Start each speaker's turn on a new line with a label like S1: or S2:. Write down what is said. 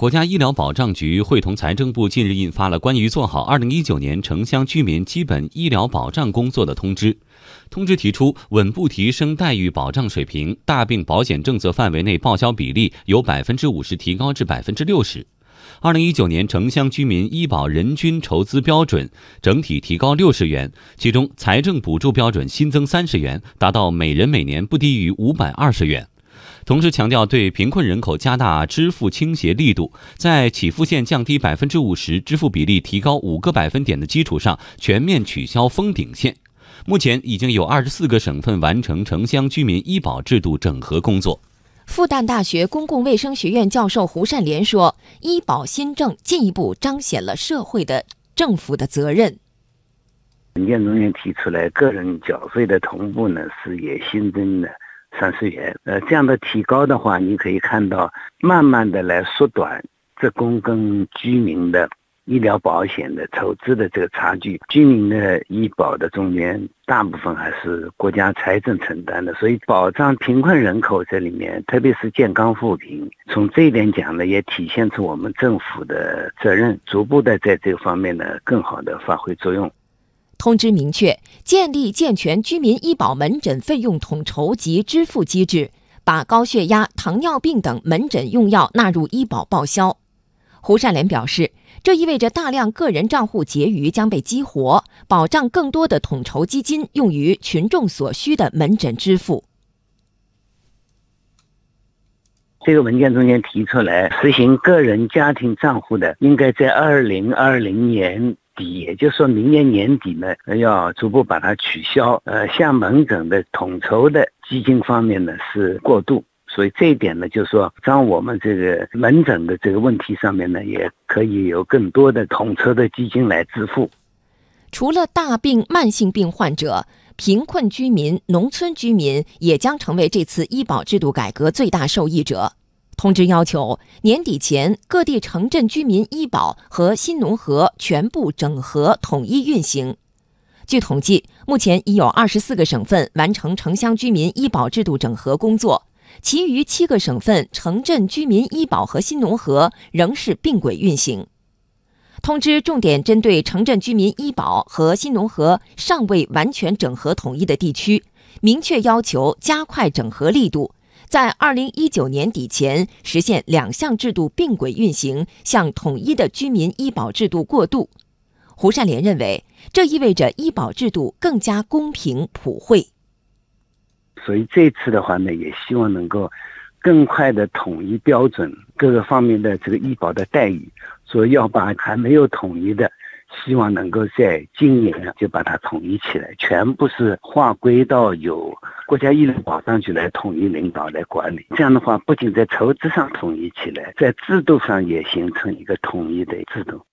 S1: 国家医疗保障局会同财政部近日印发了关于做好二零一九年城乡居民基本医疗保障工作的通知。通知提出，稳步提升待遇保障水平，大病保险政策范围内报销比例由百分之五十提高至百分之六十。二零一九年城乡居民医保人均筹资标准整体提高六十元，其中财政补助标准新增三十元，达到每人每年不低于五百二十元。同时强调，对贫困人口加大支付倾斜力度，在起付线降低百分之五十、支付比例提高五个百分点的基础上，全面取消封顶线。目前已经有二十四个省份完成城乡居民医保制度整合工作。
S2: 复旦大学公共卫生学院教授胡善莲说：“医保新政进一步彰显了社会的、政府的责任。
S3: 文件中间提出来，个人缴费的同步呢是也新增了三十元。呃，这样的提高的话，你可以看到，慢慢的来缩短职工跟居民的。”医疗保险的筹资的这个差距，居民的医保的中间大部分还是国家财政承担的，所以保障贫困人口这里面，特别是健康扶贫，从这一点讲呢，也体现出我们政府的责任，逐步的在这个方面呢，更好的发挥作用。
S2: 通知明确，建立健全居民医保门诊费用统筹及支付机制，把高血压、糖尿病等门诊用药纳入医保报销。胡善莲表示。这意味着大量个人账户结余将被激活，保障更多的统筹基金用于群众所需的门诊支付。
S3: 这个文件中间提出来，实行个人家庭账户的，应该在二零二零年也就是说明年年底呢，要逐步把它取消。呃，像门诊的统筹的基金方面呢，是过渡。所以这一点呢，就是说，让我们这个门诊的这个问题上面呢，也可以有更多的统筹的基金来支付。
S2: 除了大病慢性病患者，贫困居民、农村居民也将成为这次医保制度改革最大受益者。通知要求，年底前各地城镇居民医保和新农合全部整合统一运行。据统计，目前已有二十四个省份完成城乡居民医保制度整合工作。其余七个省份城镇居民医保和新农合仍是并轨运行。通知重点针对城镇居民医保和新农合尚未完全整合统一的地区，明确要求加快整合力度，在二零一九年底前实现两项制度并轨运行，向统一的居民医保制度过渡。胡善莲认为，这意味着医保制度更加公平普惠。
S3: 所以这次的话呢，也希望能够更快的统一标准，各个方面的这个医保的待遇。所以要把还没有统一的，希望能够在今年就把它统一起来，全部是划归到有国家医疗保障局来统一领导来管理。这样的话，不仅在筹资上统一起来，在制度上也形成一个统一的制度。